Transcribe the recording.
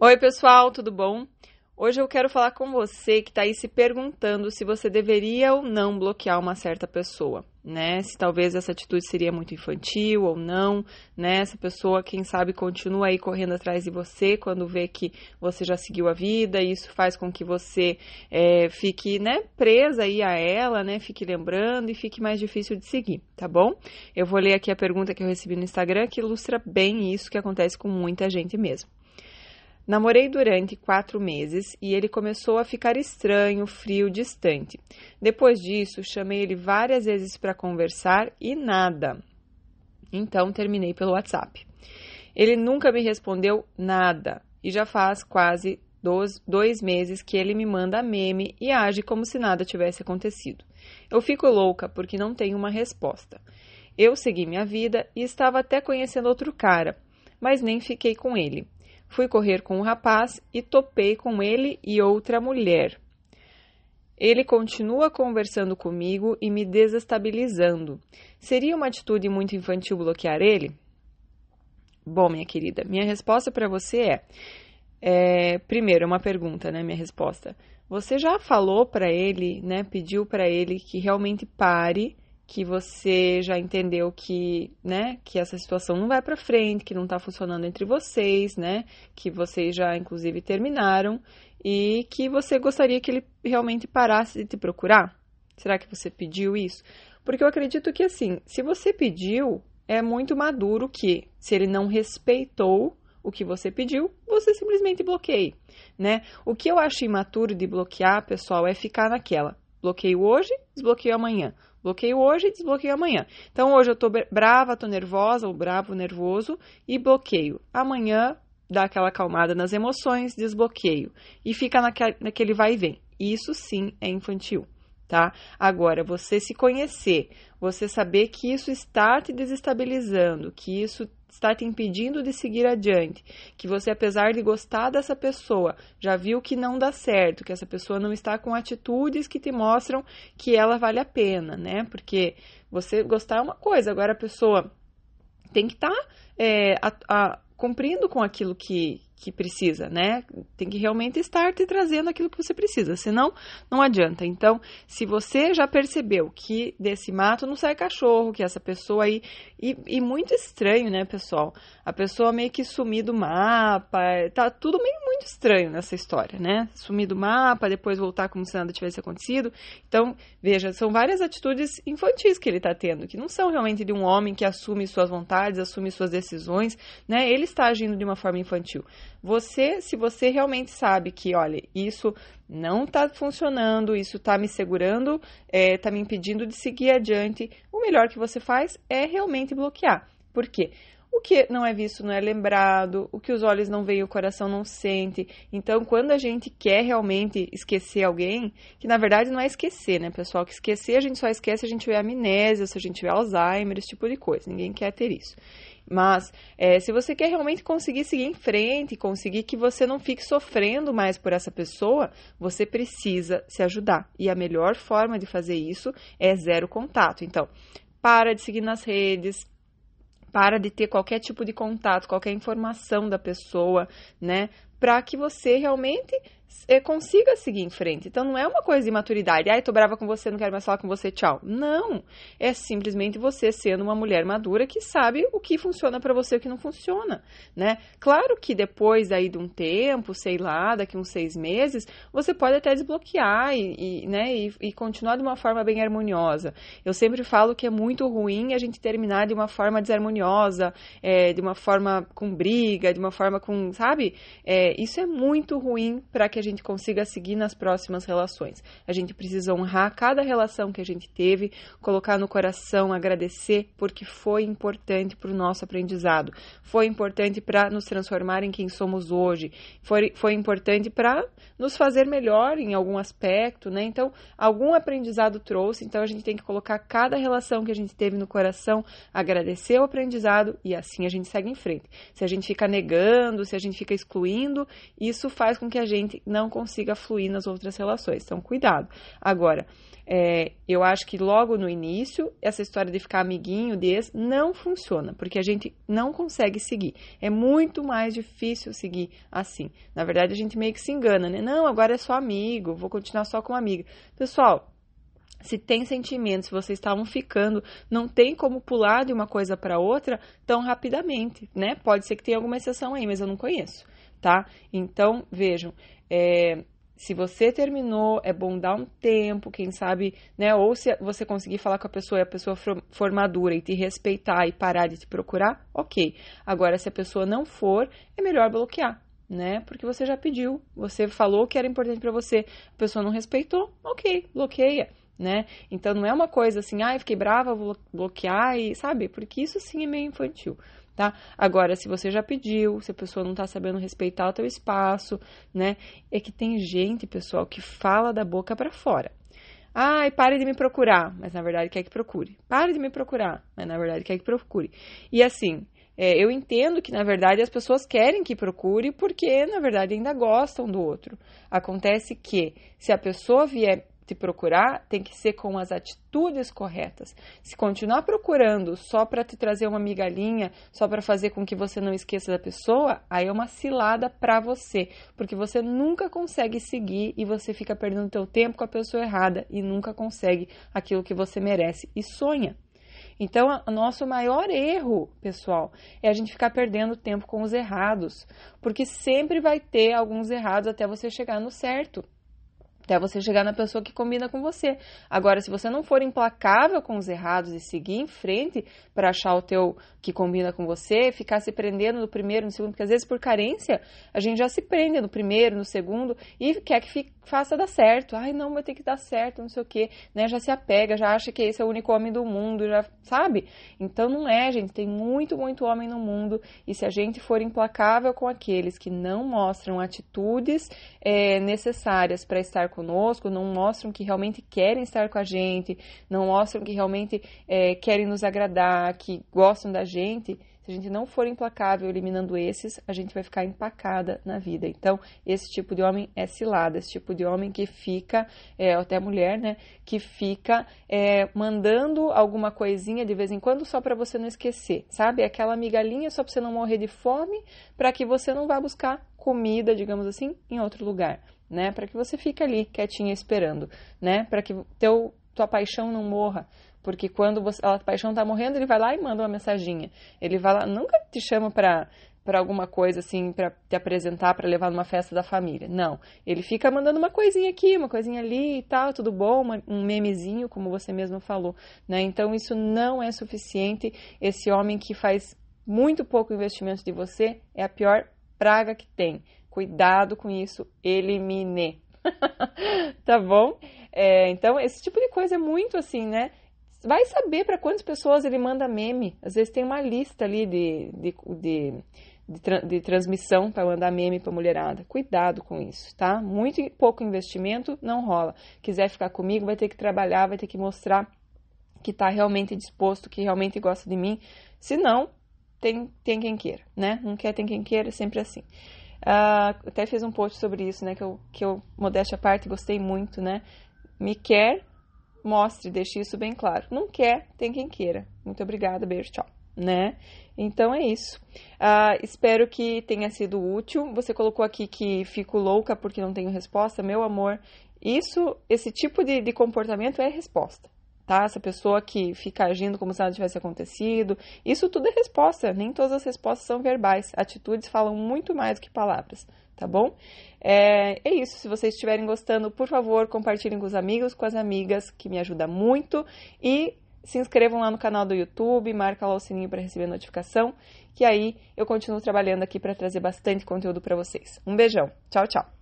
Oi, pessoal, tudo bom? Hoje eu quero falar com você que está aí se perguntando se você deveria ou não bloquear uma certa pessoa, né? Se talvez essa atitude seria muito infantil ou não, né? Essa pessoa, quem sabe, continua aí correndo atrás de você quando vê que você já seguiu a vida, e isso faz com que você é, fique, né, presa aí a ela, né? Fique lembrando e fique mais difícil de seguir, tá bom? Eu vou ler aqui a pergunta que eu recebi no Instagram que ilustra bem isso que acontece com muita gente mesmo. Namorei durante quatro meses e ele começou a ficar estranho, frio, distante. Depois disso, chamei ele várias vezes para conversar e nada. Então terminei pelo WhatsApp. Ele nunca me respondeu nada e já faz quase dois, meses que ele me manda meme e age como se nada tivesse acontecido. Eu fico louca porque não tenho uma resposta. Eu segui minha vida e estava até conhecendo outro cara, mas nem fiquei com ele. Fui correr com o um rapaz e topei com ele e outra mulher. Ele continua conversando comigo e me desestabilizando. Seria uma atitude muito infantil bloquear ele? Bom, minha querida, minha resposta para você é, é, primeiro, é uma pergunta, né? Minha resposta. Você já falou para ele, né? Pediu para ele que realmente pare que você já entendeu que, né, que essa situação não vai para frente, que não está funcionando entre vocês, né, que vocês já inclusive terminaram e que você gostaria que ele realmente parasse de te procurar? Será que você pediu isso? Porque eu acredito que assim, se você pediu, é muito maduro que se ele não respeitou o que você pediu, você simplesmente bloqueie, né? O que eu acho imaturo de bloquear, pessoal, é ficar naquela. Bloqueio hoje, desbloqueio amanhã. Bloqueio hoje desbloqueio amanhã. Então, hoje eu tô brava, tô nervosa, ou bravo, nervoso, e bloqueio. Amanhã, dá aquela acalmada nas emoções, desbloqueio. E fica naquele vai e vem. Isso sim é infantil tá? Agora, você se conhecer, você saber que isso está te desestabilizando, que isso está te impedindo de seguir adiante, que você, apesar de gostar dessa pessoa, já viu que não dá certo, que essa pessoa não está com atitudes que te mostram que ela vale a pena, né? Porque você gostar é uma coisa, agora a pessoa tem que estar tá, é, cumprindo com aquilo que, que precisa, né? Tem que realmente estar te trazendo aquilo que você precisa, senão não adianta. Então, se você já percebeu que desse mato não sai cachorro, que essa pessoa aí. E, e muito estranho, né, pessoal? A pessoa meio que sumir do mapa, tá tudo meio muito estranho nessa história, né? Sumir do mapa, depois voltar como se nada tivesse acontecido. Então, veja, são várias atitudes infantis que ele tá tendo, que não são realmente de um homem que assume suas vontades, assume suas decisões, né? Ele está agindo de uma forma infantil. Você, se você realmente sabe que, olha, isso não está funcionando, isso está me segurando, está é, me impedindo de seguir adiante, o melhor que você faz é realmente bloquear. Por quê? O que não é visto não é lembrado, o que os olhos não veem, o coração não sente. Então, quando a gente quer realmente esquecer alguém, que na verdade não é esquecer, né, pessoal? Que esquecer a gente só esquece se a gente tiver amnésia, se a gente tiver Alzheimer, esse tipo de coisa. Ninguém quer ter isso. Mas é, se você quer realmente conseguir seguir em frente, conseguir que você não fique sofrendo mais por essa pessoa, você precisa se ajudar. E a melhor forma de fazer isso é zero contato. Então, para de seguir nas redes, para de ter qualquer tipo de contato, qualquer informação da pessoa, né? Para que você realmente consiga seguir em frente. Então não é uma coisa de maturidade. Ai, tô brava com você, não quero mais falar com você, tchau. Não. É simplesmente você sendo uma mulher madura que sabe o que funciona para você e o que não funciona, né? Claro que depois aí de um tempo, sei lá, daqui uns seis meses, você pode até desbloquear e, e né, e, e continuar de uma forma bem harmoniosa. Eu sempre falo que é muito ruim a gente terminar de uma forma desarmoniosa, é, de uma forma com briga, de uma forma com, sabe? É, isso é muito ruim para que que a gente consiga seguir nas próximas relações. A gente precisa honrar cada relação que a gente teve, colocar no coração, agradecer, porque foi importante para o nosso aprendizado, foi importante para nos transformar em quem somos hoje, foi, foi importante para nos fazer melhor em algum aspecto, né? Então, algum aprendizado trouxe, então a gente tem que colocar cada relação que a gente teve no coração, agradecer o aprendizado e assim a gente segue em frente. Se a gente fica negando, se a gente fica excluindo, isso faz com que a gente não consiga fluir nas outras relações. Então, cuidado. Agora, é, eu acho que logo no início, essa história de ficar amiguinho desse não funciona, porque a gente não consegue seguir. É muito mais difícil seguir assim. Na verdade, a gente meio que se engana, né? Não, agora é só amigo, vou continuar só com amiga. Pessoal, se tem sentimentos, se vocês estavam ficando, não tem como pular de uma coisa para outra tão rapidamente, né? Pode ser que tenha alguma exceção aí, mas eu não conheço, tá? Então, vejam, é, se você terminou, é bom dar um tempo, quem sabe, né? Ou se você conseguir falar com a pessoa e a pessoa for madura e te respeitar e parar de te procurar, ok. Agora, se a pessoa não for, é melhor bloquear, né? Porque você já pediu, você falou que era importante para você, a pessoa não respeitou, ok, bloqueia. Né? Então não é uma coisa assim, ah, fiquei brava, vou bloquear e sabe? Porque isso sim é meio infantil tá? Agora, se você já pediu, se a pessoa não tá sabendo respeitar o teu espaço, né? É que tem gente, pessoal, que fala da boca para fora. Ai, pare de me procurar, mas na verdade quer que procure. Pare de me procurar, mas na verdade quer que procure. E assim, é, eu entendo que na verdade as pessoas querem que procure porque na verdade ainda gostam do outro. Acontece que se a pessoa vier te procurar tem que ser com as atitudes corretas. Se continuar procurando só para te trazer uma migalhinha, só para fazer com que você não esqueça da pessoa, aí é uma cilada para você, porque você nunca consegue seguir e você fica perdendo teu tempo com a pessoa errada e nunca consegue aquilo que você merece e sonha. Então, o nosso maior erro, pessoal, é a gente ficar perdendo tempo com os errados, porque sempre vai ter alguns errados até você chegar no certo até você chegar na pessoa que combina com você. Agora, se você não for implacável com os errados e seguir em frente para achar o teu que combina com você, ficar se prendendo no primeiro, no segundo, porque às vezes por carência a gente já se prende no primeiro, no segundo e quer que fique, faça dar certo. Ai, não, vai ter que dar certo, não sei o quê, né? Já se apega, já acha que esse é o único homem do mundo, já sabe? Então não é, gente, tem muito, muito homem no mundo e se a gente for implacável com aqueles que não mostram atitudes é, necessárias para estar conosco, não mostram que realmente querem estar com a gente, não mostram que realmente é, querem nos agradar, que gostam da gente, se a gente não for implacável eliminando esses, a gente vai ficar empacada na vida. Então, esse tipo de homem é cilada, esse tipo de homem que fica, é, até mulher, né, que fica é, mandando alguma coisinha de vez em quando só para você não esquecer, sabe? Aquela migalhinha só para você não morrer de fome, para que você não vá buscar comida, digamos assim, em outro lugar, né? Para que você fique ali quietinha esperando, né? Para que teu tua paixão não morra, porque quando você, a paixão tá morrendo, ele vai lá e manda uma mensaginha. Ele vai lá, nunca te chama para para alguma coisa assim, para te apresentar, para levar numa festa da família. Não, ele fica mandando uma coisinha aqui, uma coisinha ali e tal, tudo bom, uma, um memezinho, como você mesmo falou, né? Então isso não é suficiente. Esse homem que faz muito pouco investimento de você é a pior praga que tem. Cuidado com isso, elimine. tá bom? É, então, esse tipo de coisa é muito assim, né? Vai saber para quantas pessoas ele manda meme. Às vezes tem uma lista ali de, de, de, de, de transmissão para mandar meme para mulherada. Cuidado com isso, tá? Muito pouco investimento não rola. Quiser ficar comigo, vai ter que trabalhar, vai ter que mostrar que está realmente disposto, que realmente gosta de mim. Se não, tem, tem quem queira, né? Não quer, tem quem queira, é sempre assim. Uh, até fiz um post sobre isso, né? Que eu, que eu modéstia à parte, gostei muito, né? Me quer, mostre, deixe isso bem claro. Não quer, tem quem queira. Muito obrigada, beijo, tchau. Né? Então é isso. Uh, espero que tenha sido útil. Você colocou aqui que fico louca porque não tenho resposta. Meu amor, isso, esse tipo de, de comportamento é resposta. Tá? Essa pessoa que fica agindo como se nada tivesse acontecido. Isso tudo é resposta. Nem todas as respostas são verbais. Atitudes falam muito mais do que palavras tá bom? É, é isso. Se vocês estiverem gostando, por favor, compartilhem com os amigos, com as amigas, que me ajuda muito. E se inscrevam lá no canal do YouTube, marca lá o sininho para receber notificação, que aí eu continuo trabalhando aqui para trazer bastante conteúdo para vocês. Um beijão. Tchau, tchau.